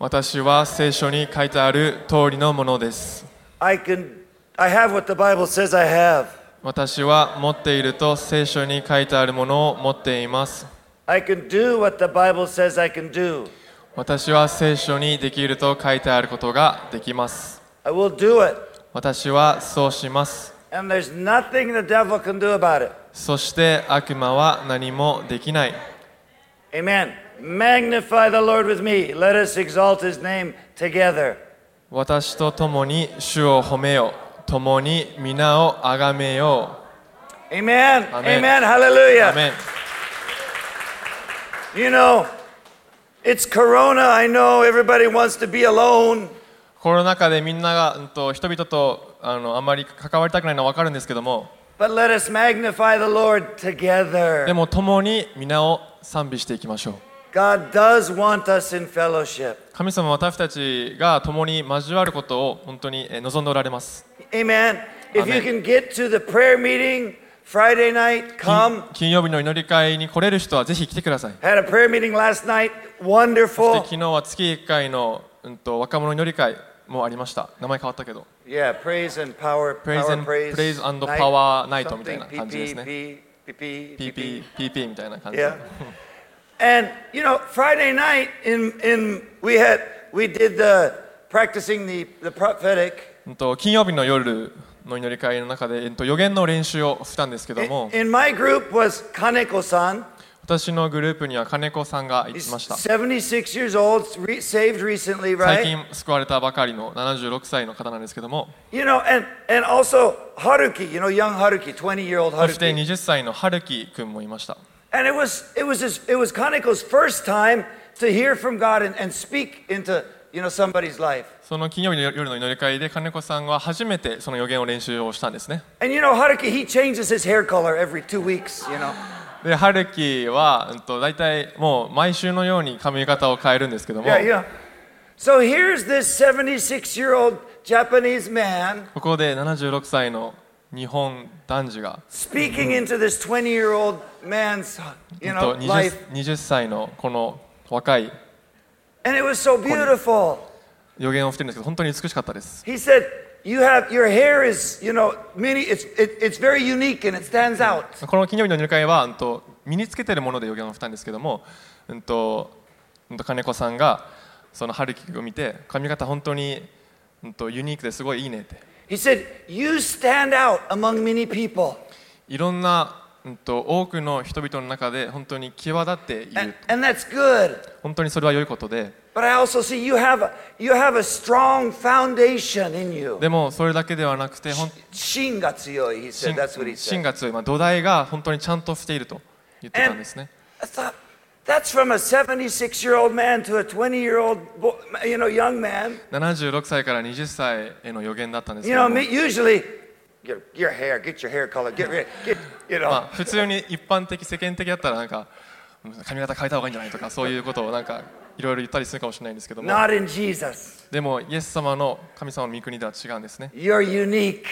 私は聖書に書いてある通りのものです。私は持っていると聖書に書いてあるものを持っています。私は聖書にできると書いてあることができます。私はそうします。そして悪魔は何もできない。Magnify the Lord with me. Let us exalt his name together. 私と共に主を褒めよ共に皆をあがめよ Amen. Amen. Amen. う Hallelujah. アメン You know, it's Corona. I know everybody wants to be alone. コロナ禍でみんなが、人々とあのあまり関わりたくないのは分かるんですけども But let us magnify the Lord で together. も共に皆を賛美していきましょう God does want us in fellowship. 神様は私たちが共に交わることを本当にえー望んでおられます Amen. If you can get to the prayer meeting Friday night, 金 come. 金曜日の祈り会に来れる人はぜひ来てください Had a prayer meeting last night. そして Wonderful. 昨日は月1回の、うん、と若者祈り会もありました名前変わったけど Yeah, praise and power. Praise power and- praise, praise and power night みたいな感じですね PP, PP, PP, みたいな感じで Yeah. And you know, Friday night in in we had we did the practicing the the prophetic. うんと金曜日の夜の祈り会の中で、えっと、予言の練習をしたんですけども In, in my group was Kaneko-san. 私のグループには金子さんがいました76 years old, saved recently, 最 right? 近救われたばかりの76歳の方なんですけども You know, and and also Haruki, you know, young Haruki, 20 year old そして Haruki. 20歳の春樹くんもいました And it was it was his, it was Kaneko's first time to hear from God and, and speak into you know somebody's life. その金曜日の夜の祈り会で金子さんは初めてその予言を練習をしたんですね And you know, Haruki, he changes his hair color every two weeks. You know. で春樹は、うん、と大体もう毎週のように髪型を変えるんですけども Yeah, yeah. So here's this 76 year old Japanese man ここで76歳の 日本男児が20歳のこの若い予言をしてるんですけど本当に美しかったです。この金曜日の入会は、身につけてるもので予言をしたんですけども、金子さんがその春樹を見て、髪型本当にユニークですごいいいねって。いろんな、うん、と多くの人々の中で本当に際立っている。本当にそれは良いことで。でもそれだけではなくて、ほん芯が強い。He said, んが強い。まあ、土台が本当にちゃんとしていると言ってたんですね。That's from a 76 year old man to a 20 year old, boy, you know, young man. 76歳から20歳への予言だったんですけ You ど know, も me, usually, your, your hair, get your hair color, get rid, get, you know. まあ、普通に一般的世間的だったらなんかうん髪型変えた方がいいんじゃないとかそういうことをなんかいろいろ言ったりするかもしれないんですけども Not in Jesus. でもイエス様の神様の御国では違うんですね You're unique.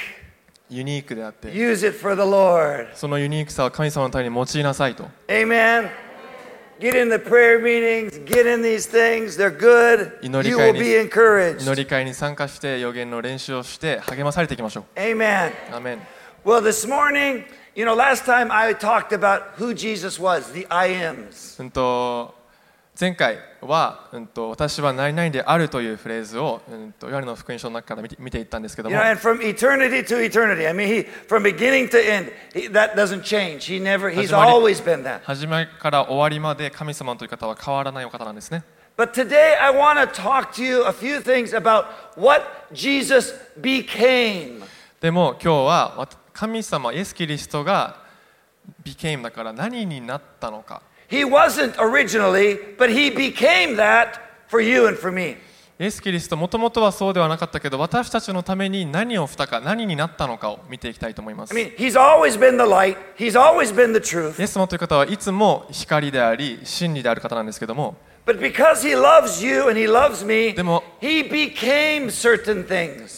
ユニークであって Use it for the Lord. そのユニークさを神様のために用いなさいと Amen. Get in the prayer meetings, get in these things. They're good. 祈り You 会 will に be encouraged. 祈り会に参加して予言の練習をして励まされていきましょ Amen. うアーメン Well, this morning, you know, last time I talked about who Jesus was, the I ams. うんと 前回は、うん、と私は何々であるというフレーズを、うん、とヨハネの福音書の中から見て見ていったんですけど You も know, and from eternity to eternity. I mean, he from beginning to end, he, that doesn't change. He never, he's 始まり always been that. 初めから終わりまで神様という方は変わらないお方なんですね But today I want to talk to you a few things about what Jesus became. でも今日はわ神様イエス・キリストが became だから何になったのかイエス・キリスト、もともとはそうではなかったけど、私たちのために何をしたか、何になったのかを見ていきたいと思います。イエス様という方はいつも光であり、真理である方なんですけども、でも、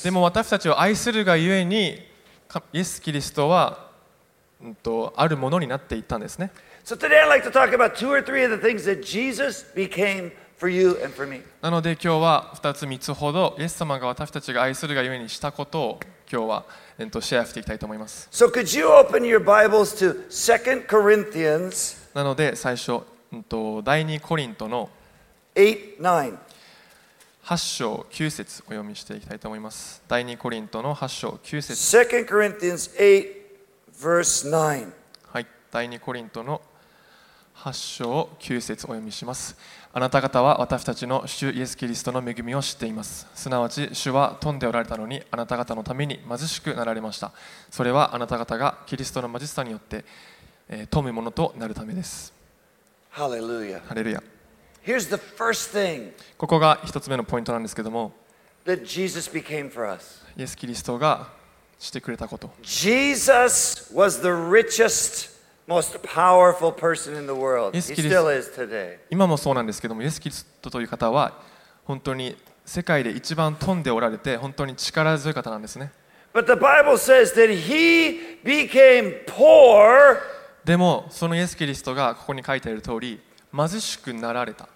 でも私たちを愛するがゆえに、イエス・キリストは、うん、とあるものになっていったんですね。So today I'd like to talk about two or three of the things that Jesus became for you and for me. なので今日は2つ3つほどイエス様が私たちが愛するがゆえにしたことを今日は、えっと、シェアしていきたいと思います So could you open your Bibles to 2 Corinthians なので最初、うん、と第2コリントの8 9. 8章9節お読みしていきたいと思います第2コリントの8章9節2 Corinthians 8, verse 9. はい第2コリントの8章9節お読みします。あなた方は私たちの主イエス・キリストの恵みを知っています。すなわち主は富んでおられたのにあなた方のために貧しくなられました。それはあなた方がキリストの貧しさによって、えー富むものとなるためです。Hallelujah. ハレルヤ Here's the first thing ここが一つ目のポイントなんですけども that Jesus became for us. イエス・キリストがしてくれたこと。Jesus was the richest, most リスト今もそうなんですけども、イエス・キリストという方は本当に世界で一番富んでおられて本当に力強い方なんですね。でも、そのイエス・キリストがここに書いてある通り、貧しくなられた。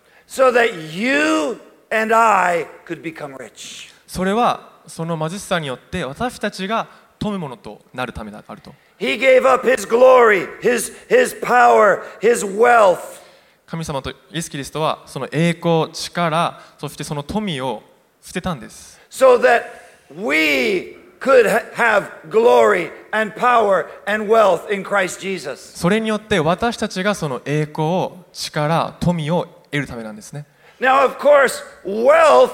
それは、その貧しさによって私たちが富むものとなるためだあると。He gave up his glory, his, his power, his wealth 神様とイエス・キリストはその栄光力そしてその富を捨てたんです so that we could ha- have glory and power and wealth in Christ Jesus. それによって私たちがその栄光力富を得るためなんですね Now, of course, wealth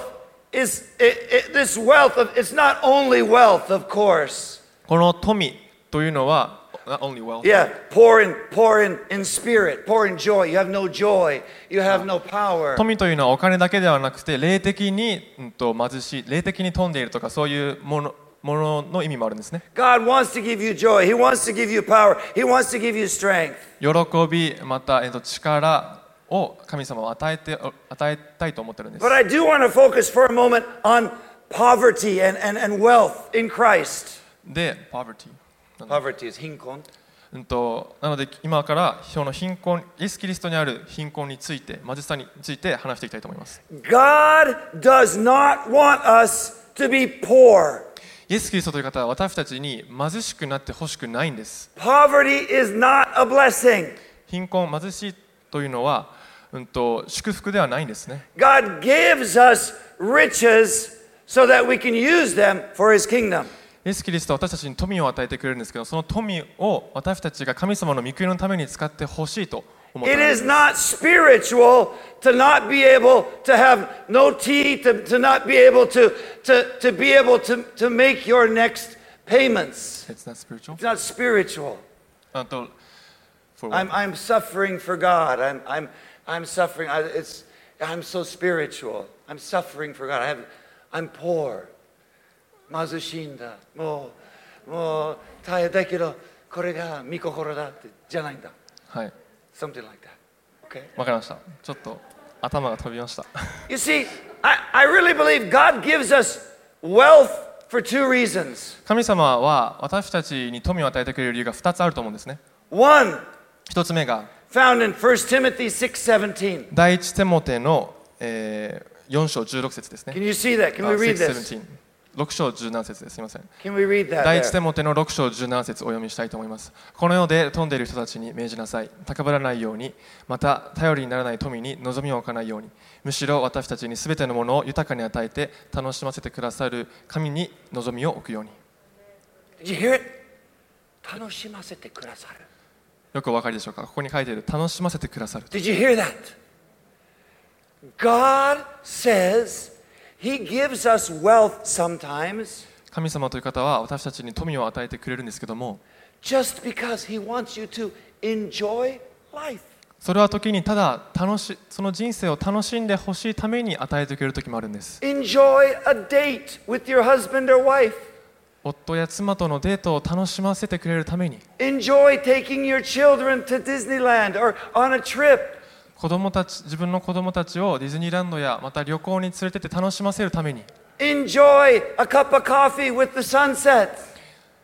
is it, it, this wealth of it's not only wealth, of course. この富 というのは not only wealth Yeah, poor in poor in, in spirit, poor in joy. You have no joy. You have no power. 富というのはお金だけではなくて霊的に、うん、と貧しい霊的に富んでいるとかそういうものものの意味もあるんですね God wants to give you joy. He wants to give you power. He wants to give you strength. 喜びまた、えっと、力を神様は与えて与えたいと思ってるんです But I do want to focus for a moment on poverty and, and, and wealth in Christ. で poverty Poverty。うんと、なので、今から、その貧困、イエスキリストにある貧困について、貧しさについて話していきたいと思います。イエスキリストという方は、私たちに貧しくなってほしくないんです。Poverty is not 貧困、貧しいというのは、うんと、祝福ではないんですね。God gives us riches so that we can use them for his kingdom. イエス・キリストは私たちに富を与えてくれるんですけどその富を私たちが神様の御国のために使ってほしいと思ってい It ま is す not spiritual to not be able to have no tea, to, to not be able to, to, to be able to, to make your next payments. It's not spiritual. It's not spiritual. あと for I'm, what? I'm suffering for God. I'm, I'm, I'm suffering. I, it's, I'm so spiritual. I'm suffering for God. I have, I'm poor. 貧しいんだ。もう、もう大変だけど、これが御心だってじゃないんだ。はい、Something like that. Okay. わかりました。ちょっと頭が飛びました。You see, I, I really believe God gives us wealth for two reasons. 神様は私たちに富を与えてくれる理由が2つあると思うんですね。One, 1つ目が found in 1 Timothy 6:17. 第一テモテの、えー、4章16節ですね Can。you see that? Can あ we read this? 6 6章17節です。すみません。第一?テモテの6章17節お読みしたいと思います。この世で富んでいる人たちに命じなさい。高ぶらないように、また頼りにならない富に望みを置かないように、むしろ私たちにすべてのものを豊かに与えて楽しませてくださる神に望みを置くように。Did you hear it? 楽しませてくださる。よくお分かりでしょうか？ここに書いている楽しませてくださる。Did you hear that? God says He gives us wealth sometimes 神様という方は私たちに富を与えてくれるんですけども、 just because He wants you to enjoy life. それは時にただ楽しその人生を楽しんでほしいために与えてくれる時もあるんです。 Enjoy a date with your husband or wife. 夫や妻とのデートを楽しませてくれるために、 Enjoy taking your children to Disneyland or on a trip. 子供たち自分の子供たちをディズニーランドやまた旅行に連れてって楽しませるために Enjoy a cup of coffee with the sunset.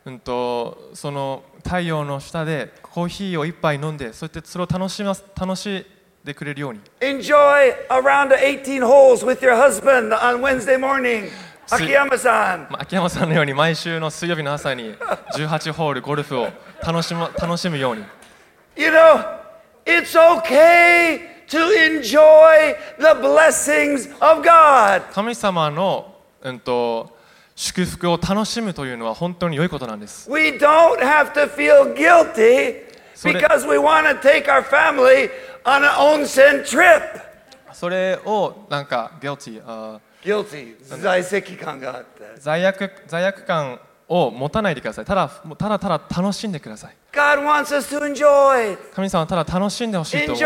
うん、とその太陽の下でコーヒーを一杯飲んでそうやってそれを楽します楽しんでくれるように Enjoy a round of 18 holes with your husband on Wednesday morning. Akiyama-san. まあ秋山さんのように毎週の水曜日の朝に18ホールゴルフを楽しむ楽しむように You know, it's okay to enjoy the blessings of God. 神様の、うん、と祝福を楽しむというのは本当に良いことなんです We don't have to feel guilty それ- because we want to take our family on an onsen trip. それをなんか guilty あ Guilty. 在籍感があって。罪悪罪悪感 を持たないでください。ただただ,ただ楽しんでください。神様はただ楽しんでほしいと思って、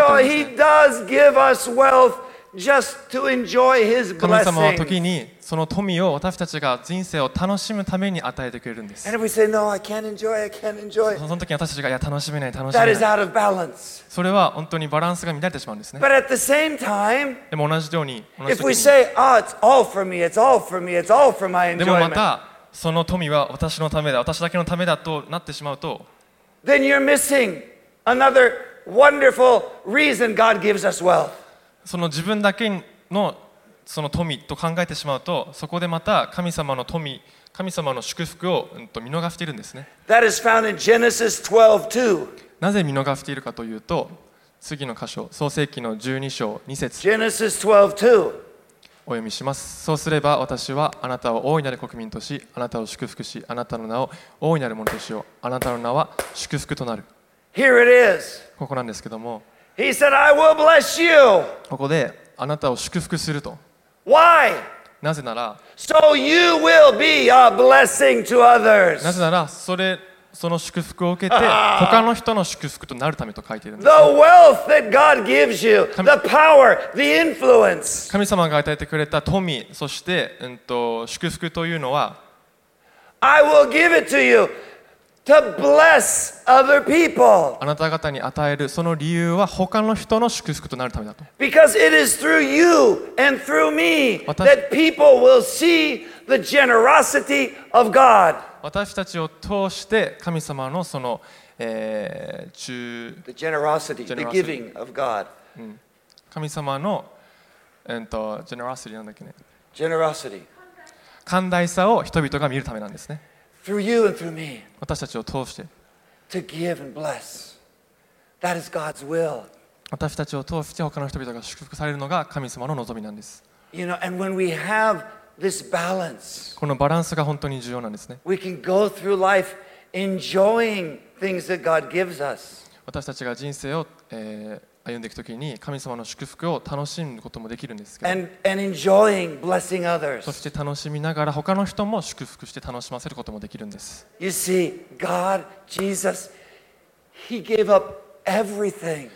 神様は時にその富を私たちが人生を楽しむために与えてくれるんです。その時私たちがいや楽しめない、楽しめない。それは本当にバランスが乱れてしまうんですね。でも同じように、同じように。Say, oh, me, me, でもまた、その富は私のためだ私だけのためだとなってしまうと then you're missing another wonderful reason God gives us wealth. その自分だけのその富と考えてしまうとそこでまた神様の富神様の祝福を、うん、と見逃しているんですね That is found in Genesis 12:2. なぜ見逃しているかというと次の箇所創世記の12章2節 Genesis 12:2. お読みしますそうすれば私はあなたを大いなる国民としあなたを祝福しあなたの名を大いなるものとしようあなたの名は祝福となる Here it is. ここなんですけども He said, I will bless you. ここであなたを祝福すると Why? なぜなら So you will be a blessing to な others. ぜならそれその祝福を受けて、他の人の祝福となるためと書いているんです。神様が与えてくれた富、そして、うん、と祝福というのは、to bless other people あなた方に与えるその理由は他の人の祝福となるためだと because it is through you and through me 私- that people will see the generosity of God. 私たちを通して神様のその、えー中 The generosity, the Generosity. giving of God. 神様の、えー、とジェネラシティなんだっけね Generosity 寛大さを人々が見るためなんですね through you and through me 私たちを通して to give and bless. That is God's will. 私たちを通して他の人々が祝福されるのが神様の望みなんです You know, and when we have this balance, このバランスが本当に重要なんですね we can go through life enjoying things that God gives us. 私たちが人生を、えー歩んでいくときに神様の祝福を楽しむこともできるんですそして楽しみながら他の人も祝福して楽しませることもできるんです。You see, God, Jesus, he gave up everything.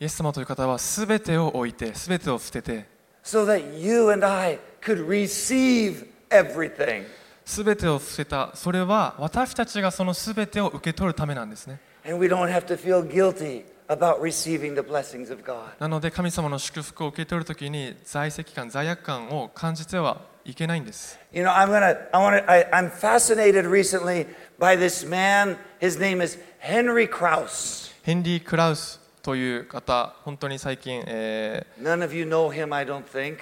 イエス様という方はすべてを置いてすべてを捨ててすべ、てを捨てた。それは私たちがそのすべてを受け取るためなんですね。About receiving the blessings of God. なので神様の祝福を受け取るときに在籍感罪悪感を感じてはいけないんです You know, I'm gonna, I want to, I, I'm fascinated recently by this man. His name is Henry Krause. ヘンリー・クラウスという方本当に最近、え None of you know him, I don't think.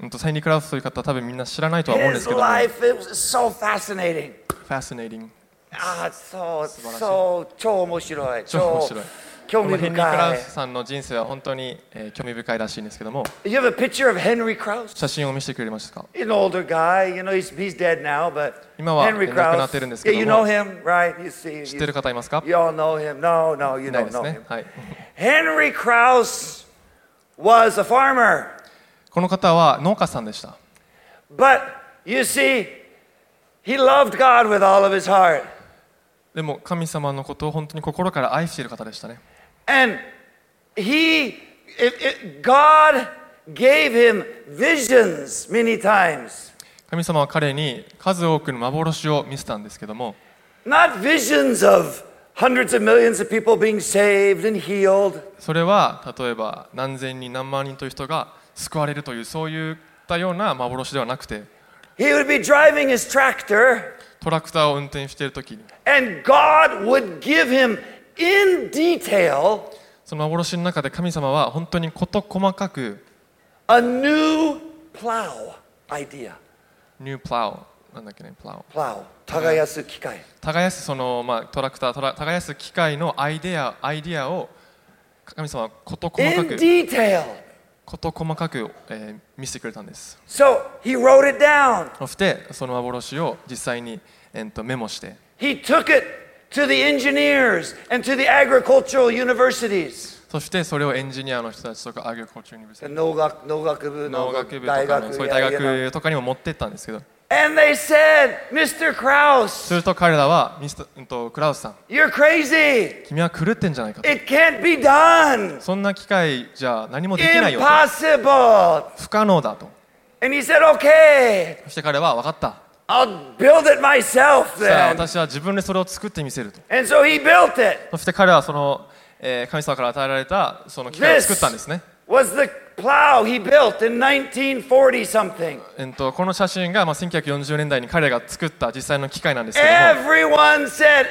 ーうんとヘンリー・クラウスという方多分みんな知らないとは思うんで His すけども life it was so fascinating. Fascinating Ah, 素晴らしい。so, 超面白い。超面白い興味ヘンリー・クラウ。スさんの人生は本当に、えー興味深いらしいんですけども You have a picture of Henry Krause? 写真を見せてくれましたか He's an older guy. You know, he's, he's dead now, but 今は亡くな.ってるんですけ Yeah, ど you も know him, right? You see, 知ってる you, 方いますか you all know him. No, no, you いない don't です know ね him. はい Henry Krause was a farmer. この方は農家さんでした But you see, he loved God with all of his heart. でも神様のことを本当に心から愛している方でしたね And he, it, it, God gave him visions many times. 神様は彼に数多くの幻を見せたんですけども Not visions of hundreds of millions of people being saved and healed. それは例えば何千人何万人という人が救われるというそういったような幻ではなくて he would be driving his tractor, トラクターを運転している時に and God would give him in detail その幻の中で神様は本当に事細かく a new plow idea. ニュープラウなんだっけね？プラウ Plow. 耕す機械。耕すその、まあ、トラクタートラ耕す機械のアイデアアイデアを神様は事細か In く detail. 事細かく、えー見せてくれたんです So he wrote it down. そしてその幻を実際に、えーとメモして He took it to the engineers and to the agricultural universities. そしてそれをエンジニアの人たちとか agriculture universi ty 農学農学部の農学部とかのそういう大.学とかにも持ってったんですけど And they said, Mr. す Krause, ると彼らはミスタうんとクラウスさん you're crazy. 君は狂ってんじゃないかと It can't be done. そんな機械じゃ何もできないよと Impossible. 不可能だと And he said, okay, そして彼は分かった I'll build it myself さあ then. 私は自分でそれを作ってみせると And so he built it. そして彼はその、えー神様から与えられたその機械を作ったんですね Was the plow he built in 1940 something. えっと、この写真が、まあ、1940年代に彼が作った実際の機械なんですけども Everyone said,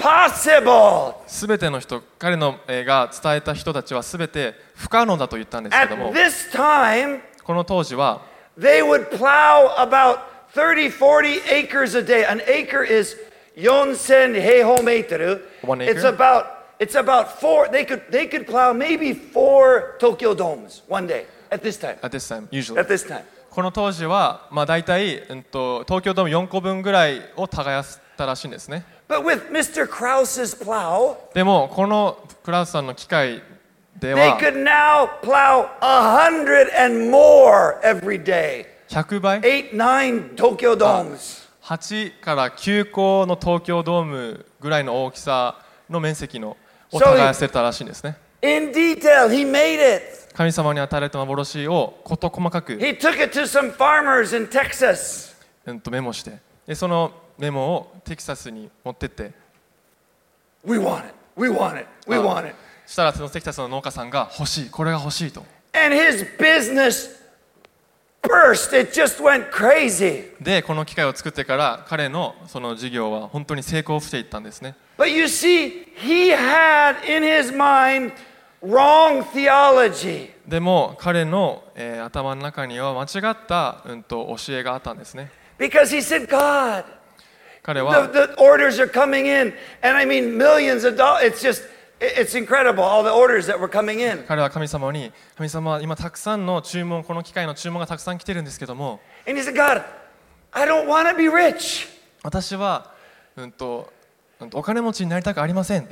impossible. 全ての人彼の、えーが伝えた人たちは全て不可能だと言ったんですけ At ども this time, この当時は they would plow about 30, 40 acres a day. An acre is 4000 heihometeru. One It's acre? about it's about four. They could they could plow maybe four Tokyo domes one day at this time. at this time usually At this time. この当時は、まあ、大体、うん、と東京ドーム4個分ぐらいを耕したらしいんですね But with Mr. Krause's plow, でもこのクラウスさんの機械で they は could now plow a hundred and more every day. 百倍 ?8、9、から9個の東京ドームぐらいの大きさの面積のを耕せたらしいんですね。神様に与えた幻を事細かく。メモして。そのメモをテキサスに持ってって。We したらそのテキサスの農家さんが欲しい、これが欲しいと。Burst. It just went crazy. でこの機械を作ってから彼のその事業は本当に成功していったんですね But you see, he had in his mind wrong theology. でも彼の、えー頭の中には間違った、うん、と教えがあったんですね Because he said, God, 彼は the, the orders are coming in. And I mean, millions of dollars. It's just, 彼は神様に、神様は今たくさんの注文、この機械の注文がたくさん来てるんですけれども、私は、お金持ちになりたくありません。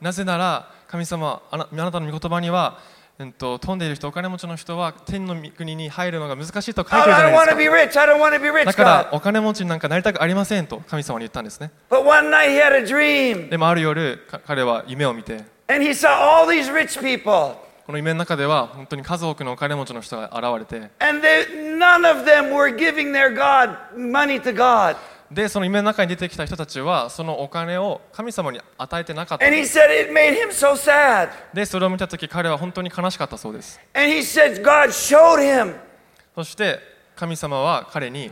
なぜなら、神様、あなたの御言葉には、うん、と飛んでいる人お金持ちの人は天の御国に入るのが難しいと書いてるじゃないですか。だから.お金持ちになんかなりたくありませんと神様に言ったんですね。But one night he had a dream. でもある夜か彼は夢を見て。And he saw all these rich people. この夢の中では本当に数多くのお金持ちの人が現れてでその夢の中に出てきた人たちはそのお金を神様に与えてなかった。で,それを見たとき彼は本当に悲しかったそうです。そして神様は彼に、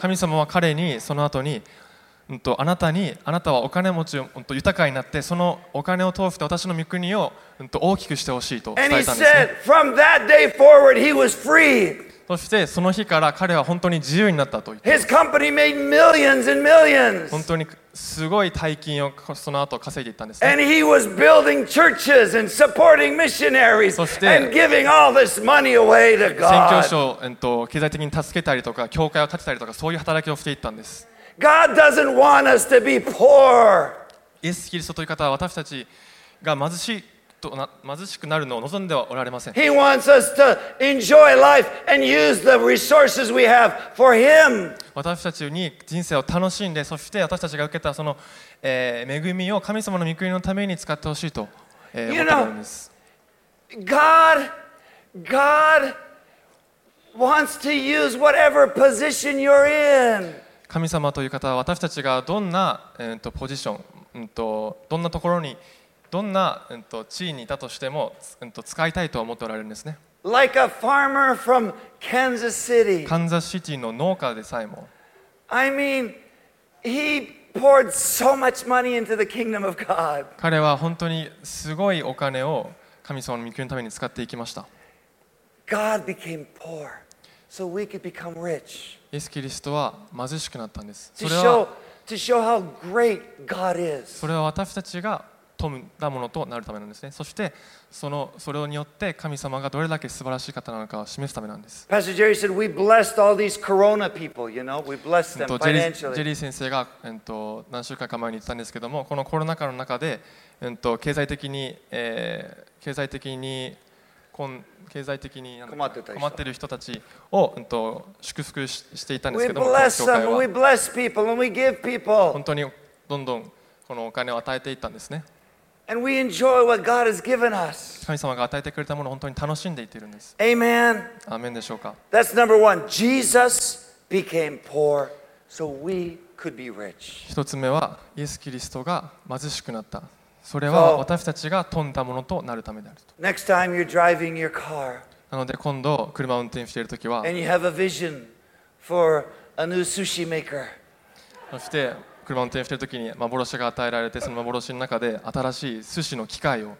神様は彼にその後に、んとあなたにあなたはお金持ちを、う、豊かになってそのお金を通して私の御国を、うん、と大きくしてほしいと伝えた、そしてその日から彼は本当に自由になったと言って。本当にすごい大金をその後稼いでいったんです、そして宣教師を、う、と経済的に助けたりとか教会を建てたりとかそういう働きをしていったんです。God doesn't want us to be poor. イエス・キリストという方は私たちが貧しいとな貧しくなるのを望んではおられません He wants us to enjoy life and use the resources we have for Him. 私たちに人生を楽しんでそして私たちが受けたその、えー恵みを神様の御国のために使ってほしいと、えー思っているんです God, God wants to use whatever position you're in. 神様という方は私たちがどんな、えーとポジションうん、とどんなところにどんな、うん、と地位にいたとしても、うん、と使いたいと思っておられるんですね Like a farmer from Kansas City. カンザスシティの農家でさえも I mean, he poured so much money into the kingdom of God. 彼は本当にすごいお金を神様の御国のために使っていきました God became poor so we could become rich. イエス・キリストは貧しくなったんですそれは.それは私たちが富んだものとなるためなんですねそしてそのそれによって神様がどれだけ素晴らしい方なのかを示すためなんです Pastor Jerry said, We blessed all these Corona people, you know, we blessed them とジェリー financially. 先生が、えっと、何週間か前に言ってたんですけどもこのコロナ禍の中で、えっと、経済的に、えー経済的に経済的に困って困っている人たちを、うん、と祝福ししていたんですけども.本当にどんどんこのお金を与えていったんですね And we enjoy what God has given us. 神様が与えてくれたものを本当に楽しんでいっているんです Amen. アーメンでしょうか？That's number one. Jesus became poor so we could be rich. 一つ目はイエス・キリストが貧しくなったそれは私たちが富んだものとなるためであると Next time you're driving your car なので今度車を運転しているときは and you have a vision for a new sushi maker, そして車を運転しているときに幻が与えられてその幻の中で新しい寿司の機械を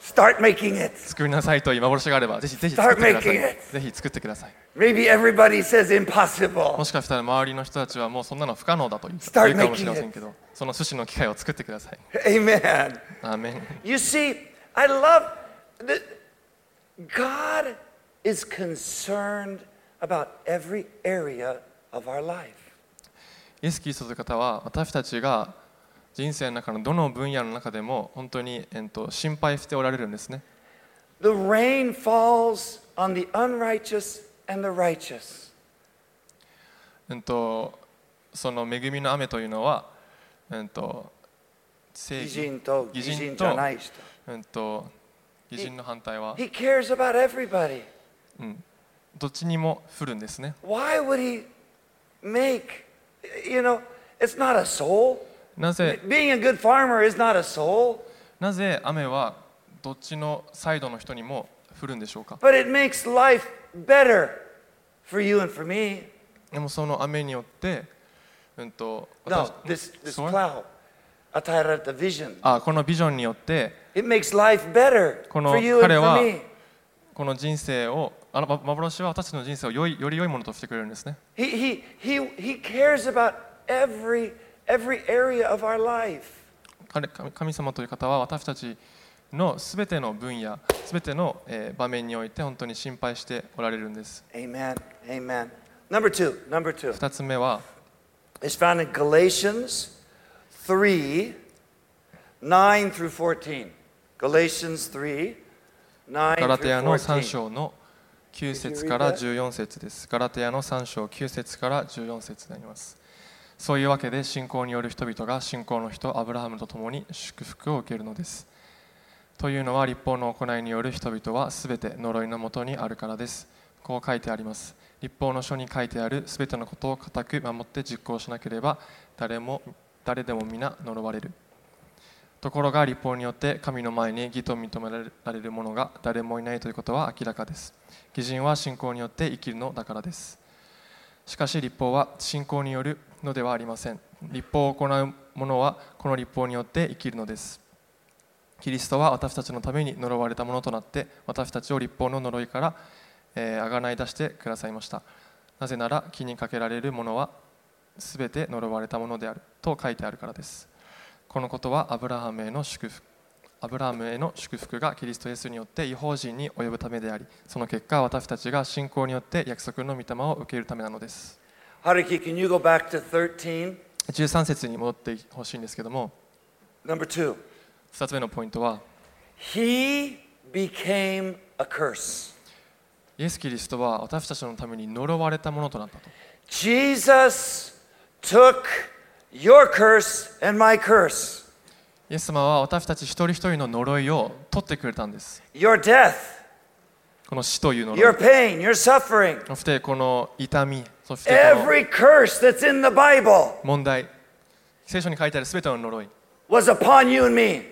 start making it. 作りなさいという幻があればぜひぜひ作ってくださ Start い making. ぜひ作ってください Maybe everybody says も impossible. しかしたら周りの人たちはもうそんなの不可能だと言う Start 言うかもしれませんけどその寿司の機械を作ってください Amen. アーメン You see, I love that God is concerned about every area of our life. イエス・キリストという方は私たちが人生の中のどの分野の中でも本当に、えっと、心配しておられるんですね The rain falls on the unrighteous and the righteous. えっと、その恵みの雨というのは、えっと、正義、義人と義人じゃない人。えっと、義人の反対は、He cares about everybody. うん、どっちにも降るんですね Why would he make, you know, it's not a soul. なぜ Being a good farmer is not a soul, なぜ雨はどっちのサイドの人にも降るんでしょうか but it makes life better for you and for me. でもその雨によって、うんとこのビジョンによって彼はこの人生をあの幻は私の人生をよ,り良いものとしてくれるんですね。神様という方は私たちのすべての分野、すべての場面において本当に心配しておられるんです。2つ目は。It's found in Galatians 3 9 through 14. Galatians 3 9ガラテヤの3 14. 章の9節から14節です。ガラテヤの3章9節から14節になります。そういうわけで信仰による人々が信仰の人アブラハムと共に祝福を受けるのです。というのは立法の行いによる人々はすべて呪いのもとにあるからです。こう書いてあります。立法の書に書いてあるすべてのことを固く守って実行しなければ誰も誰でも皆呪われる。ところが立法によって神の前に義と認められる者が誰もいないということは明らかです。義人は信仰によって生きるのだからです。しかし立法は信仰によるのではありません。立法を行う者はこの立法によって生きるのです。キリストは私たちのために呪われたものとなって私たちを立法の呪いからあがない出してくださいました。なぜなら気にかけられるものはすべて呪われたものであると書いてあるからです。このことはアブラハムへの祝福アブラハムへの祝福がキリストイエスによって違法人に及ぶためでありその結果私たちが信仰によって約束の御霊を受けるためなのです Haruki, can you go back to 13? 13節に戻ってほしいんですけども Number two. 2つ目のポイントは He became a curse. イエス・キリストは私たちのために呪われたものとなったと。Jesus took your curse and my curse, イエス様は私たち一人一人の呪いを取ってくれたんです。Your death, この死という呪 your い pain, your suffering, そしてこの痛みそして every curse that's in the Bible. 問題。聖書に書いてある全ての呪い。was upon you and me.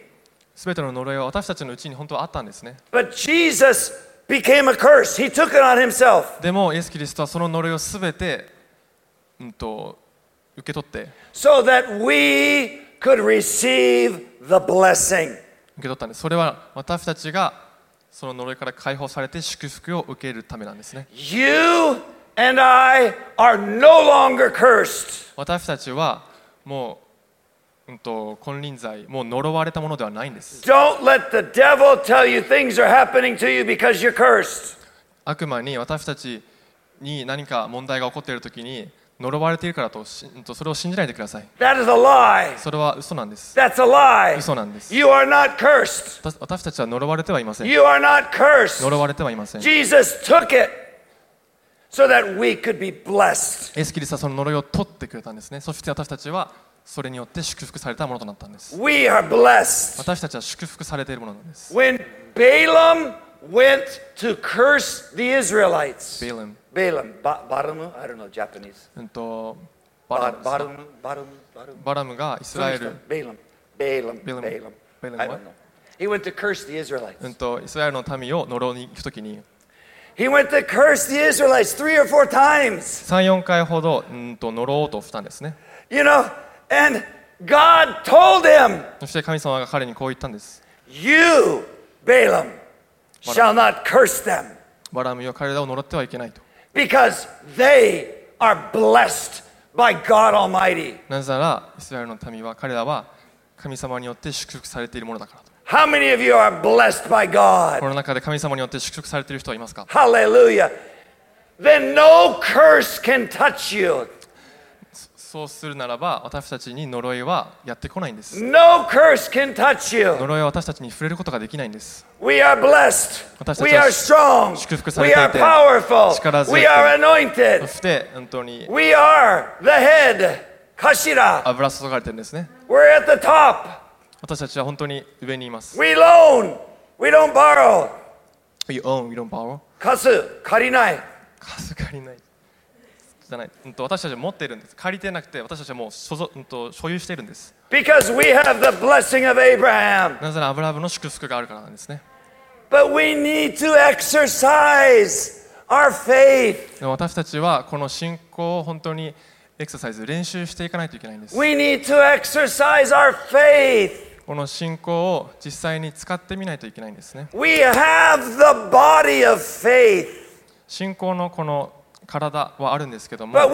すべての呪いは私たちのうちに本当はあったんですね。But Jesus became a curse. He took it on himself でもイエス・キリストはその呪いをすべて、うん、と受け取って受 so that we could receive the blessing. け取ったんですそれは私たちがその呪いから解放されて祝福を受けるためなんですね You and I are no longer cursed. 私たちはもう、うん、と金輪際もう呪われたものではないんです Don't let the devil tell you things are happening to you because you're cursed. 悪魔に私たちに何か問題が起こっているときに呪われているからとしうんとそれを信じないでください That is a lie. それは嘘なんです That's a lie. 嘘なんです You are not cursed. 私私たちは呪われてはいません You are not cursed. 呪われてはいませんイ Jesus took it so that we could be blessed. エスキリストはその呪いを取ってくれたんですねそして私たちはそれによって祝福されたものとなったんです We are blessed. 私たちは祝福されているものなんです When Balaam went to curse the Israelites, ベーレム Balaam, ba- Balaam, I don't know Japanese. うんとバラムですか Balaam, Balaam, Balaam. バラムがイスラエル Balaam, Balaam, Balaam. Balaam. Balaam I what? don't know. He went to curse the Israelites. うんとイスラエルの民を呪いに行くときに He went to curse the Israelites three or four times. 34回ほどうんと呪おうとしたんですね You know, and God told him, そして神様が彼にこう言ったんです You, Balaam, shall not curse them バラムよ彼らを呪ってはいけないと because they are blessed by God Almighty. なぜならイスラエルの民は彼らは神様によって祝福されているものだからと How many of you are blessed by こ God? の中で神様によって祝福されている人はいますか Hallelujah. Then no curse can touch you. そうするならば私たちに呪いはやってこないんです No curse can touch you. 呪いは私たちに触れることができないんです We are blessed. 私たちは We are. 祝福さ We れてい are て powerful. 力強く We are そ anointed. して本当に We are the head. Kashira. 油注がれてるんですね We're at the top. 私たちは本当に上にいます We loan. We don't borrow. We own, we don't borrow 貸す。借りない。貸す借りないじゃない、うん、と私たちは持っているんです借りてなくて私たちはもう所属、うん、と所有しているんです Because we have the blessing of Abraham. なぜならアブラハムの祝福があるからなんですね But we need to exercise our faith. 私たちはこの信仰を本当にエクササイズ練習していかないといけないんです We need to exercise our faith. この信仰を実際に使ってみないといけないんですね We have the body of faith, 信仰のこの体はあるんですけどもで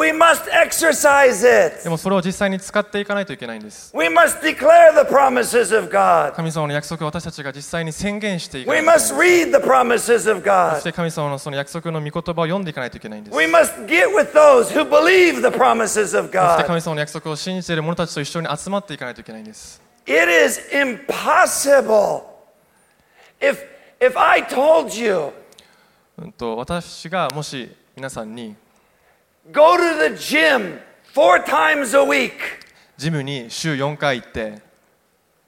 もそれを実際に使っていかないといけないんです。神様の約束を私たちが実際に宣言していか,そして神様のその約束の御言葉を読んでいかないといけないんです。そして神様の約束を信じている者たちと一緒に集まっていかないといけないんです。It is impossible. If, I told you 私がもし皆さんに go to the gym four times a week, ジムに週4回行って and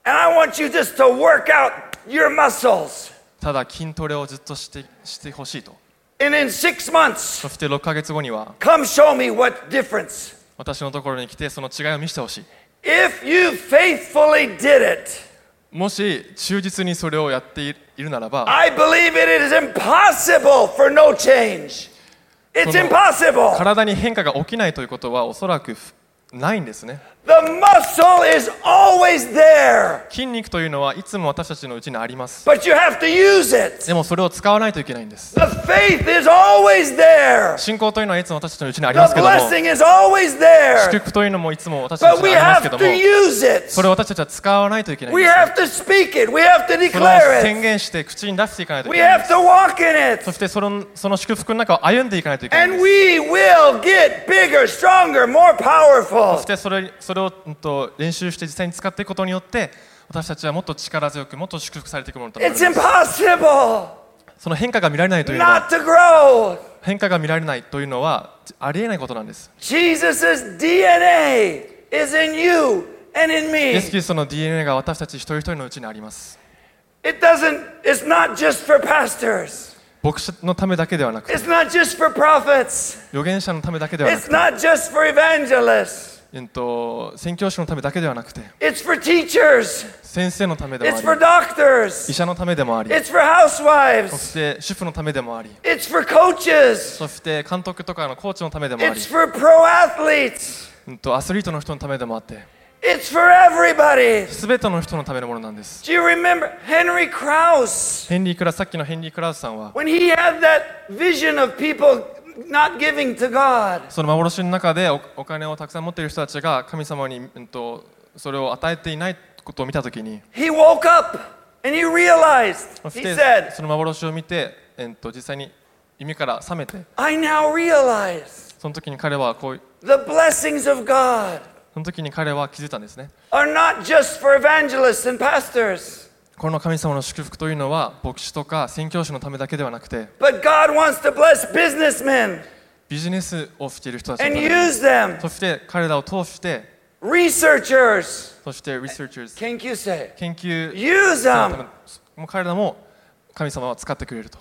I want you just to work out your muscles, ただ筋トレをずっとしてしてほしいと and in six months, そして6ヶ月後には come show me what difference. 私のところに来てその違いを見せてほしい If you faithfully did it, もし忠実にそれをやっていいるならば I believe it is impossible for no change. It's その impossible. 体に変化が起きないということはおそらくふないんですね The muscle is always there, 筋肉というのはいつも私たちのうちにあります but you have to use it. でもそれを使わないといけないんです The faith is always there. 信仰というのはいつも私たちのうちにあり The ますけども blessing is always there. 祝福というのもいつも私たち But に we ありますけ have ど to も use it. それを私たちは使わないといけないん We です have to speak it. We have to それを declare 宣 it. 言して口に出していかないとい We けないん have です to walk in そ it. してそのその祝福の中を歩んでいかないといけないん And です we will get bigger, stronger, more そ powerful. してそれそれを、うん、と練習して実際に使っていくことによって私たちはもっと力強くもっと祝福されていくものとなるんその変化が見られないというのは not to grow. 変化が見られないというのはありえないことなんです Jesus' DNA is in you and in イエ me. ス・キリストの DNA が私たち一人一人のうちにあります It doesn't, it's not just for pastors. 牧師のためだけではなく.預言者のためだけではなく For. えっと、宣教師のためだけではなくて It's for teachers. 先生のためでも It's for あり doctors. 医者のためでもあり It's for そ housewives. して主婦のためでもあり It's for coaches. そして監督とかのコーチのためでもあり It's for pro athletes. うんとアスリートの人のためでもあって It's for everybody. 全ての人のためのものなんです Do you remember Henry Krause? ヘンリー・クラさっきのヘンリー・クラウスさんは When he had that vision of people not giving to God, その幻の中でおお金をたくさん持っている人たちが神様に、うん、とそれを与えていないことを見たときに he woke up and he realized, he て said, その幻を見て、えっと実際に夢から覚めて I now realize その時に彼はこう the blessings of God その時に彼は気づいたんですね are not just for evangelists and pastors, この神様の祝福というのは、牧師とか宣教師のためだけではなくて、ビジネスをしている人た、そして彼らを通して、研究生、研究生、も神様は使ってくれると。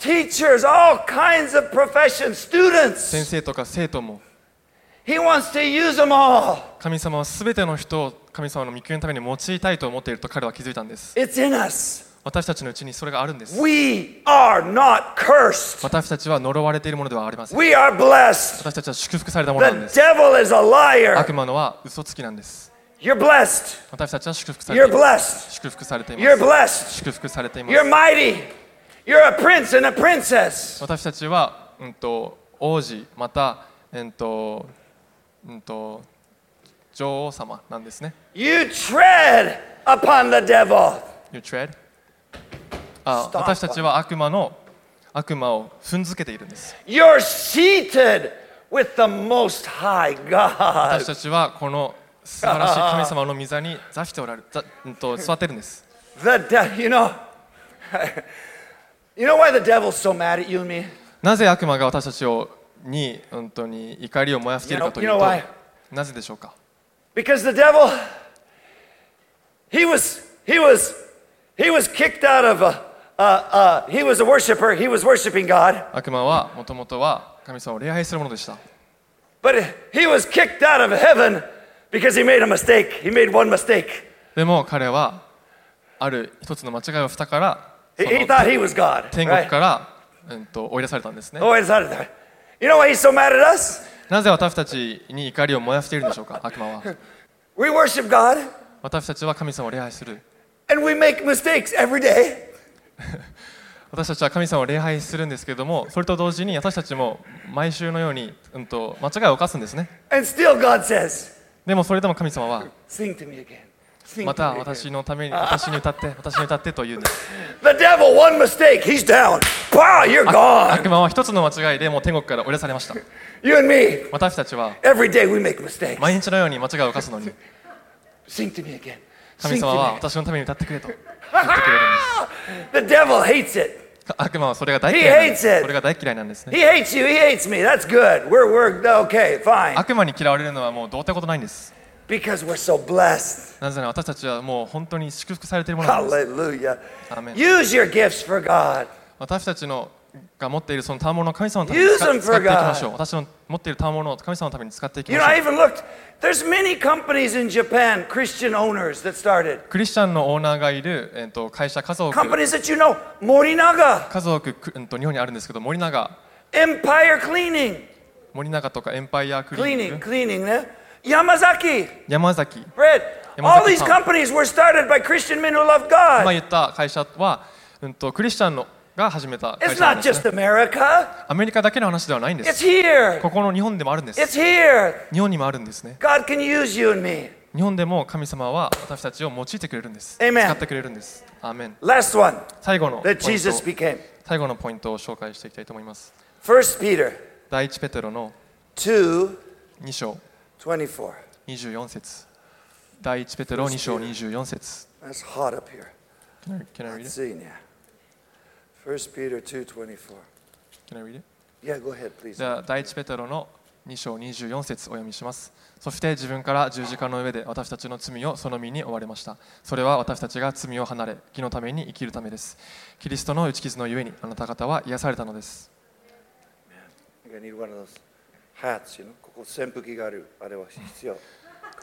先生とか生徒も。He wants to use them all. 神様は全ての人を神様の御国のために用いたいと思っていると彼は気づいたんです It's in us. 私たちのうちにそれがあるんです We are not cursed. 私たちは呪われているものではありません We are blessed. 私たちは祝福されたものなん The です devil is a liar. 悪魔のは嘘つきなんです You're blessed. 私たちは祝福されて You're います.祝福されていま You're す blessed. 祝福されていま You're す mighty. You're a prince and a princess. 私たちは、うん、と王子また、うんとうん、と女王様なんですね You tread upon the devil. You tread あ Stop. 私たちは悪魔の悪魔を踏んづけているんです You're seated with the Most High 私 God. たちはこの素晴らしい神様の御座に座しておられ座、うん、と座ってるんです The de- you know, you know why the devil's so mad at you and me? なぜ悪魔が私たちをに本当に怒りを燃やしているかというと?なぜでしょうか Because the devil, he was, he was, he was kicked out of a, uh, uh, he was a worshiper. He was worshiping God, 悪魔はもともとは神様を礼拝するものでした but he was kicked out of heaven because he made a mistake. He made one mistake. でも彼はある一つの間違いをしたから He, そ he の thought he was God. 天国 Right? から、うん、と追い出されたんですね Oh, wait, sorry, sorry. You know why he's so mad at us? なぜ私たちに怒りを燃やしているんでしょうか悪魔は We worship God 私たちは神様を礼拝する and we make mistakes every day. 私たちは神様を礼拝するんですけれどもそれと同時に私たちも毎週のように、うん、と間違いを犯すんですね And still God says, でもそれでも神様は Sing to me again. また.私のために私に歌って私に歌ってと言うんです The devil, one mistake, he's down. Bah, you're 悪 gone. 悪魔は一つの間違いでもう天国から追い出されました You and me, 私たちは every day we make mistakes. 毎日のように間違いを犯すのに Sing to me again. 神様は.私のために歌ってくれと言ってくれるんで The devil hates it. す悪魔はそれが大嫌いなんです.それが大嫌いなんですね He hates you, he hates me. That's good. We're, we're okay, fine. 悪魔に嫌われるのはもうどうってことないんです Because we're so blessed. なぜなら私たちはもう本当に祝福されているものなんです Hallelujah. Use your gifts for God. 私たちのが持っているその賜物を神様のために使っていきましょう私の持っている賜物を神様のために使っていき You ま know, し I ょう even looked. There's many companies in Japan, Christian owners that started. クリスチャンのオーナーがいる、えー、と会社数多く Companies that you know, 数多く、くうん、と日本にあるんですけど森永 Empire Cleaning, 森永とかエンパイアクリーニン cleaning, グ cleaning, eh? Yamazaki, 山崎 bread. Yamazaki All these companies were started by Christian men who love 今 God. 言った会社は、うん、とクリスチャンのが始めた会社なん not です、just ね、America. アメリカだけの話ではないんで It's す here. ここの日本でもあるんです It's here. 日本にもあるんですね God can use you and me. 日本でも神様は私たちを用いてくれるんです Amen 使ってくれるんですアーメン Last one 最後のポイント.最後のポイントを紹介していきたいと思います First Peter 第一ペテロの2 2章 24. 24節第一ペテロ2章24節 That's hot up here. Can I, can I read Let's it? see now. First Peter 2:24. Can I read it? Yeah, go ahead, please. じゃあ第一ペテロの2章24節お読みしますそして自分から十字架の上で私たちの罪をその身に追われましたそれは私たちが罪を離れ義のために生きるためですキリストの打ち傷のゆえにあなた方は癒されたのです I hats, you know. ここ扇風機がある。あれは必要。こ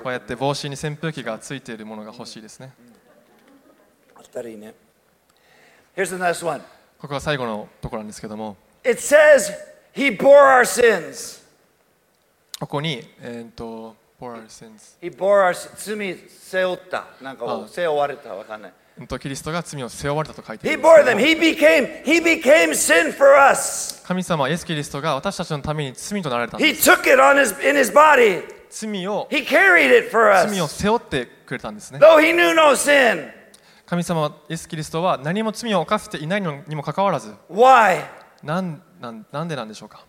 うやって帽子に扇風機がついているものが欲しいですね。二人ね。Here's the next one. ここが最後のところなんですけども、It says he bore our sins. ここに、えー、と、for our sins He bore our 罪背負った。なんかあ背負われた。わかんない。キリストが罪を背負われたと書いてあ He るんです.神様イエス・キリストが私たちのために罪となられた.罪を罪を.背負ってくれたんですね.神様イエス・キリストは何も罪を犯していないのにもかかわらず?なんなんなんでなんでしょうか？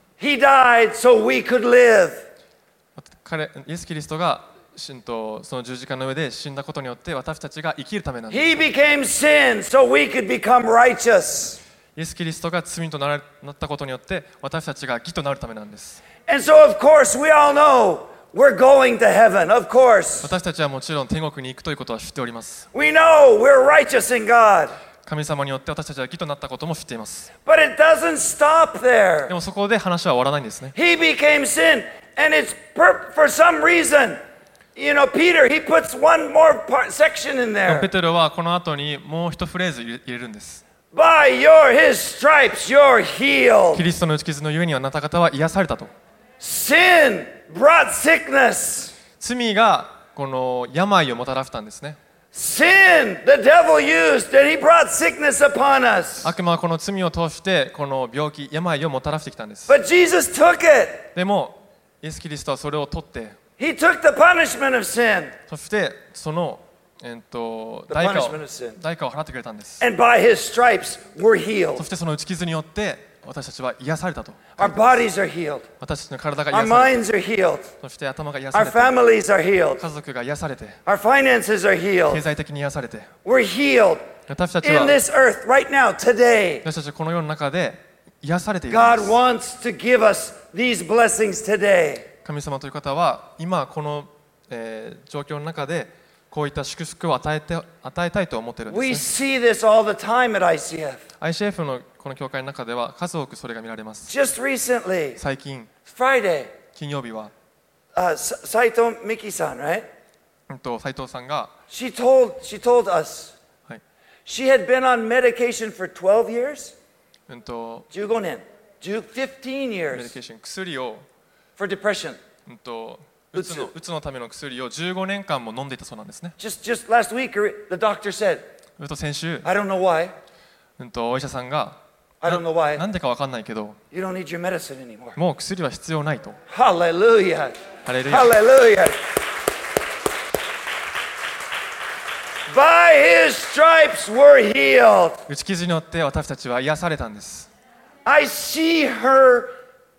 彼イエス・キリストがしんとその十字架の上で死んだことによって私たちが生きるためなんです He became sin so we could become righteous. イエス・キリストが罪となったことによって私たちが義となるためなんです And so, of course, we all know we're going to heaven. Of course. 私たちはもちろん天国に行くということは知っております We know we're righteous in God. 神様によって私たちは義となったことも知っています But it doesn't stop で there. もそこで話は終わらないんですね He became sin. And it's for some reason. You know, Peter, he puts one more part, section in ペ there. テロはこの後にもう一フレーズ入れ入れるんです By your, his stripes, you're キ healed. リストの打ち傷のゆえにあなた方は癒されたと Sin brought sickness. 罪がこの病をもたらしたんですね Sin, the devil used, and he brought sickness upon us. 悪魔はこの罪を通してこの病気病をもたらしてきたんです But Jesus took it. でもイエス・キリストはそれを取って He took the punishment of sin. そしてその、えー、と The 代価を punishment of sin. 代価を払ってくれたんです And by his stripes, we're そ healed. してその打ち傷によって私たちは癒されたと Our bodies are healed. 私たちの体が Our 癒されて minds are healed. そして頭が癒さ Our れて families are healed. 家族が癒されて Our finances are 経 healed. 済的に癒されて We're healed 私たち in は this earth right now, today. 私たちはこの世の中で癒されているん God です wants to give us these blessings today. 神様という方は今この、えー、状況の中でこういった祝福を与えて与えたいと思っているんです、ICF のこの教会の中では数多くそれが見られます。Just recently, 最近、Friday, 金曜日は、斎、uh, 藤美希さん、right? うんと斉藤さんが、She told, she told us,、はい、she had been on medication for 12 years? うんと15年、15 years。メディケーショ、薬を。for うつ,の。うつのための薬を15年間も飲んでいたそうなんですね。先週、うん、とお医者さんが、な,んでか分かんないけど、もう薬は必要ないと。ハレルヤハレルヤ,ヤ打ち傷によって私たちは癒されたんです。I see her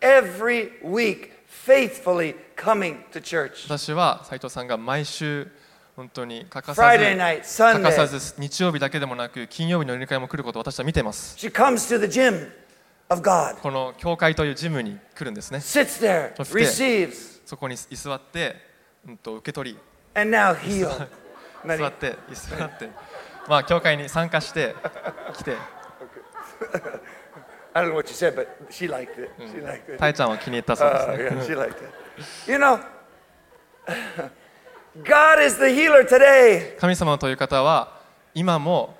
every week. Faithfully coming to church. 私は斉藤さんが毎週本当に欠かさ Friday ず night, 欠かさ Sunday. ず日曜日だけでもなく金曜日の入会も来ることを私は見ています。She comes to the gym of God, この教会というジムに来るんですね。Sits there, そして receives, そこに居座って、うん、と受け取り。And now healed. 座って居座って。まあ教会に参加して来て I don't know what you said, but she liked it. She liked it. タイちゃんは気に入ったそうです Uh, ね yeah, she liked it. You know, God is the healer today, 神様という方は今も、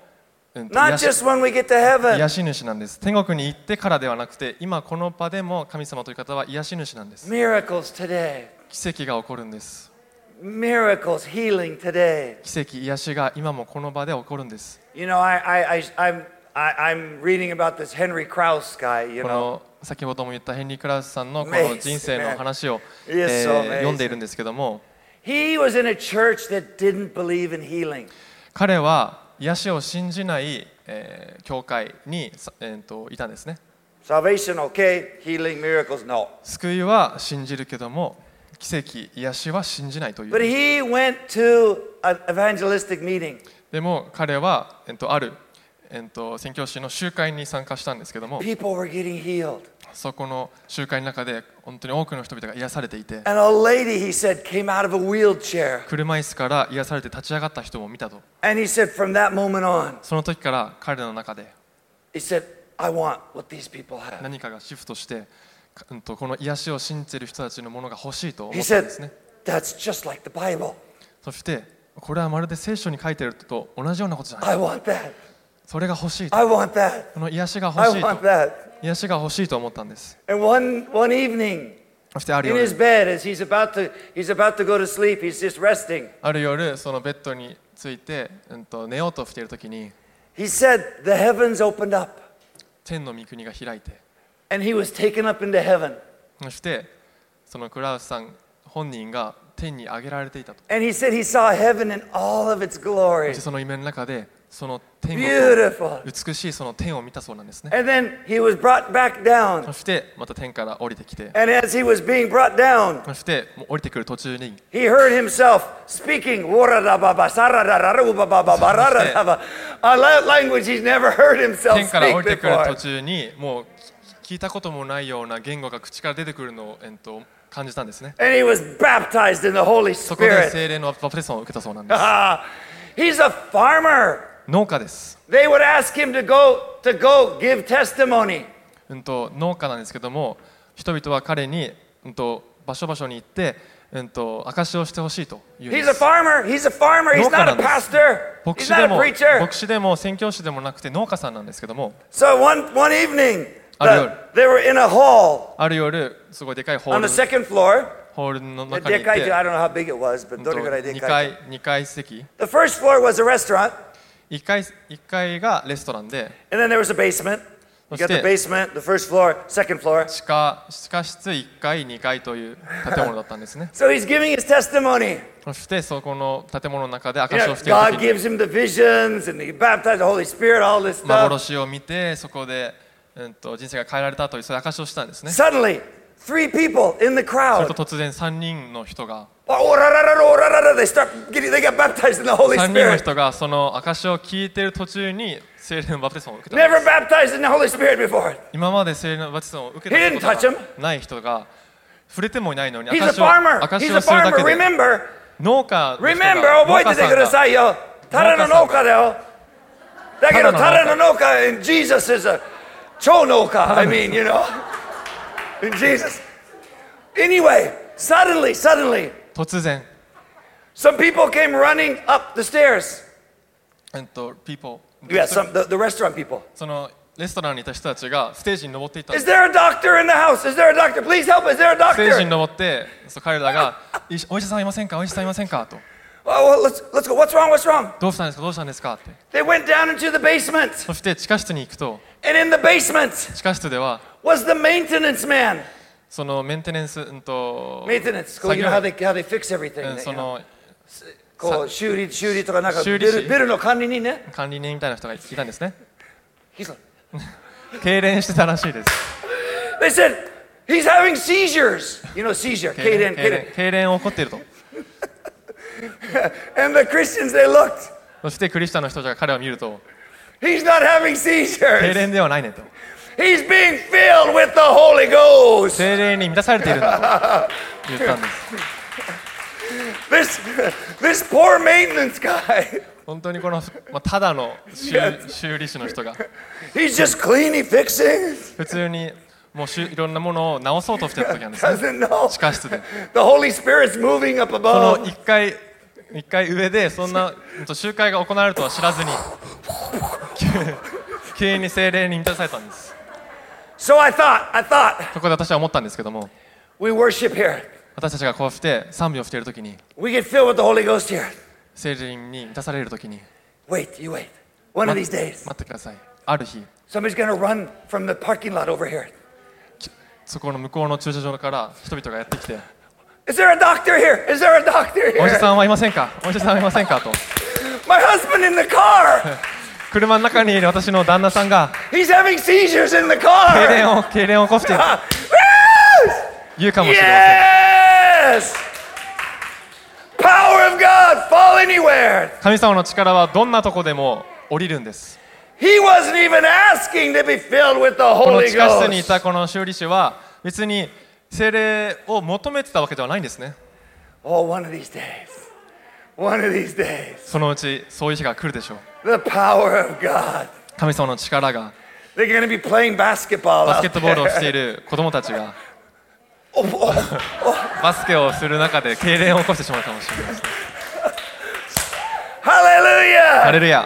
うんと not 癒し just when we get to heaven. 癒し主なんです天国に行ってからではなくて今この場でも神様という方は癒し主なんです Miracles today. 奇跡が起こるんです Miracles, healing today. 奇跡癒しが今もこの場で起こるんです You know, I, I, I, I'm, この先ほども言ったヘンリー・クラウスさんの,この人生の話を、読んでいるんですけども彼は癒しを信じない、えー、教会に、えー、といたんですね。救いは信じるけども奇跡、癒しは信じないという。でも彼は、えー、とある。えっと、宣教師の集会に参加したんですけども、そこの集会の中で本当に多くの人々が癒されていて、車椅子から癒されて立ち上がった人を見たと、その時から彼の中で何かがシフトして、うん、とこの癒しを信じている人たちのものが欲しいと。そして、これはまるで聖書に書いていると同じようなことじゃない。それが欲しいと I want that. この癒しが欲 I しい want と that. 癒しが欲しいと思ったんです And one, one evening, そしてある in his 夜 bed, as he's about, to, he's about to go to sleep, he's just resting. ある夜そのベッドについて、うん、と寝ようとしている時に He said, The heavens opened up, 天の御国が開いて and he was taken up into heaven. そしてそのクラウスさん本人が天に上げられていたと And he said he saw heaven in all of its そ glory. してその夢の中でその天美しいその天を見たそうなんですね。そしてまた天から降りてきて。そして降りてくる途中に。He heard himself speaking ba, a language he's never heard himself speak 天から降りてくる途中に、もう聞いたこともないような言語が口から出てくるのを。えっと感じたんですねそこで精霊のバプテスマを受けたそうなんです。農家です、They would ask him to go to go give testimony. うん、と農家なんですけども人々は彼に、うん、と場所場所に行って、うん、と証しをしてほしいという He's a す farmer. He's a farmer. He's not a pastor. 牧 He's not a も preacher. 牧師でも宣教師でもなくて農家さんなんですけども So one one evening, the- they were in a hall ある夜すごいでかいホ on ー the ル second floor. ホールの The 中にいて、dekai- I don't know how big it was, but うん don't と know what I 2 did. 階2階席 The first floor was a restaurant, 1階 ,1 階がレストランで and then there was a basement. You got the basement, the first floor, second floor. 地下地下室1階2階という建物だったんですね So he's giving his testimony. そしてそこの建物の中で You 証し know, をしている God 時に gives him the visions, and he baptized the Holy Spirit, all this stuff. 幻を見てそこで、うん、と人生が変えられたというそういう証しをしたんですね Suddenly, three people in the それ crowd. と突然3人の人が3人の人がその証を聞いている途中に聖霊のバプテソンを受けた。今まで聖霊のバプテソンを受けたことがない人が触れてもいないのに証をするだけで農家の人が覚えててくださいよ。ただの農家だよ。だけどただの農家、ジーザスは超農家。I mean, you know. Jesus. Anyway, suddenly, suddenly. 突然、some people came running up the stairs. えっと、people Yeah, some, the, the restaurant people. そのレストランにいた人たちがステージに登っていったんで Is す there a doctor in the house? Is there a doctor? Please help. Is there a ステージに doctor? 登ってそう彼らが「いお医者さんいませんかお医者さんいませんか?」と Oh, well, let's, let's go. What's wrong? What's wrong?「どうしたんですかどうしたんですか?」って They went down into the basement. そして地下室に行くと And in the basement 地下室では was the maintenance man. そのメンテナンス、うんと Maintenance. 作 You 業 know how they, how they fix everything. うんそ.のこう修理修理とかなんかビルビルの管理人ね。管理人みたいな人がいたんですね He's like, 痙攣してたらしいです they said he's having seizures. You know seizure. 痙攣痙.攣痙攣起こっていると And the Christians they looked. そしてクリスチャンの人たちが彼を見ると He's not having 痙 seizures. 攣ではないねと聖精霊に満たされているんだと 言ったんです。本当にこの、まあ、ただの修, 修理師の人が。普通にもうしゅいろんなものを直そうとしてた時あるんです、地下室で。The 1。一回上でそんな集会が行われるとは知らずに急に精霊に満たされたんです。So I thought, I thought, そこで私は思ったんですけども we worship here. 私たちがこうして賛美をしている時に We get filled with the Holy Ghost here. 精霊に満たされる時に Wait, you wait. One of these days, 待ってくださいある日 somebody's gonna run from the parking lot over here. そこの向こうの駐車場から人々がやってきて Is there a doctor here? Is there a doctor お医者 here? さんはいませんかお医者さんはいませんかと My husband in the car. 車の中にいる私の旦那さんが He's having seizures in the 痙 car. 攣を痙攣を起こしている Ah, 言うかもしれません Yes! Power of God, fall anywhere. 神様の力はどんなとこでも降りるんです He wasn't even asking to be filled with the この Holy 地下室にい Ghost. たこの修理師は別に精霊を求めてたわけではないんですね Oh, one of these days. One of these days. そのうちそういう日が来るでしょう。神様の力が。バスケットボールをしている子供たちが。バスケをする中で痙攣を起こしてしまうかもしれませ。ハレルヤ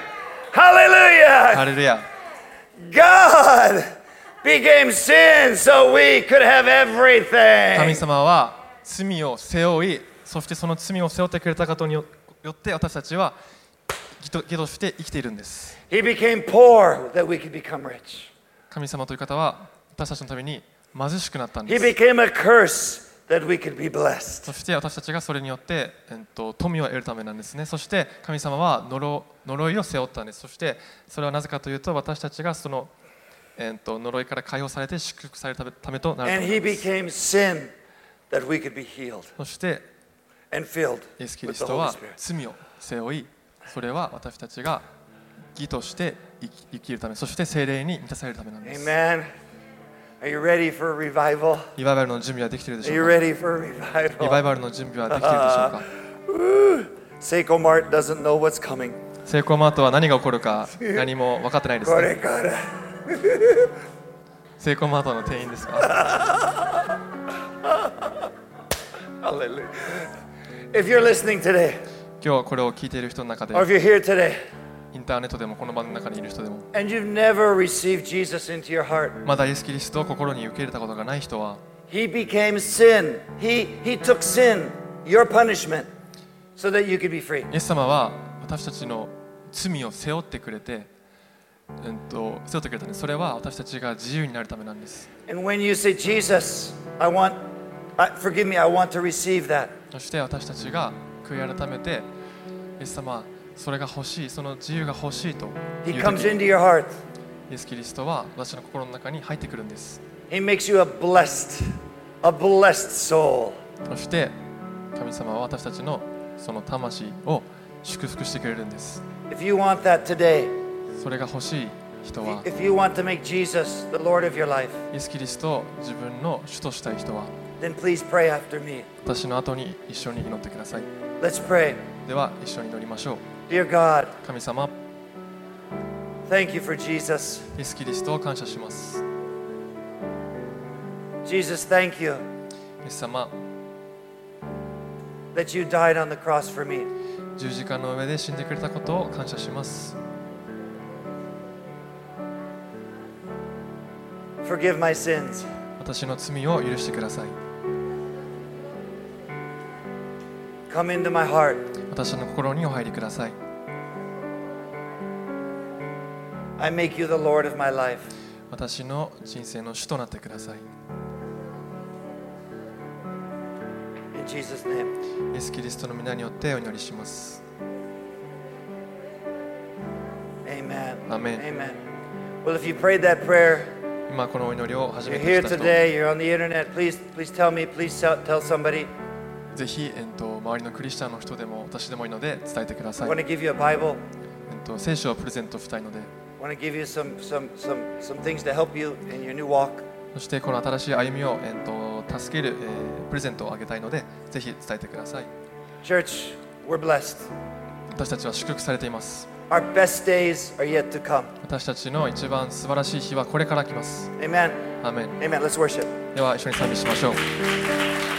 ハレルヤハレルヤ神様は罪を背負い、そしてその罪を背負ってくれたことによってよって私たちは義と義として生きているんです。He became poor that we could become rich. 神様という方は私たちのために貧しくなったん He です。Became a curse that we could be blessed. そして私たちがそれによって、えっと、富を得るためなんですね。そして神様は呪呪いを背負ったんです。そしてそれはなぜかというと私たちがその、えっと、呪いから解放されて祝福されたためとなるた And め he です。Became sin that we could be healed. そしてイエス・キリストは.罪を背負いそれは私たちが義として生きるためそして精霊に満たされるためなんです. Are you ready for revival? リバイバルの準備はできているで Are し you ょうか？Ready for a リバ?イバルの準備はできているでしょうか？Seiko Mart doesn't know what's coming. セイコーマートは何が起こるか 何も分かってないですね Korekara. セイコーマートの店員ですか？Hallelujah. If you're listening today, 今日これを聞いている人の中で or if you're here today, インターネットでもこの場の中にいる人でも and you've never received Jesus into your heart, まだイエス・キリストを心に受け入れたことがない人は He became sin. He, he took sin, your punishment, so that you could be free. イエス様は私たちの罪を背負ってくれて、えっと、背負ってくれたんですそれは私たちが自由になるためなんです And when you say, Jesus, I want, I, forgive me, I want to receive that. そして私たちが悔い改めてイエス様それが欲しいその自由が欲しいと He comes 時 into your heart. イエス・キリストは私の心の中に入ってくるんです He makes you a blessed, a blessed soul. そして神様は私たちのその魂を祝福してくれるんです If you want that today, それが欲しい人は if you want to make Jesus the Lord of your life, イエス・キリストを自分の主としたい人は then please pray after me. 私の後に一緒に祈ってください Let's pray. では一緒に祈りましょう Dear God, 神様 thank you for Jesus. イエス・キリストを感謝します Jesus, thank you イエス様 that you died on the cross for me. 十字架の上で死んでくれたことを感謝します Forgive my sins. 私の罪を許してください Come into my heart. 私の心にお入りください I make you the Lord of my life. 私の人生の主となってください In Jesus' name. イエス・キリストの皆によってお祈りします Amen. Amen. Amen. Well, if you prayed that prayer, 今このお祈りを始 you're めて here きた人 today, you're on the internet, please, please tell me, please tell tell somebody. ぜひ、えっと、周りのクリスチャンの人でも私でもいいので伝えてください。えっと、聖書をプレゼントしたいので。そしてこの新しい歩みを、えっと、助ける、えー、プレゼントをあげたいので、ぜひ伝えてください。私たちは祝福されています。私たちの一番素晴らしい日はこれから来ます。Amen. では一緒に賛美しましょう。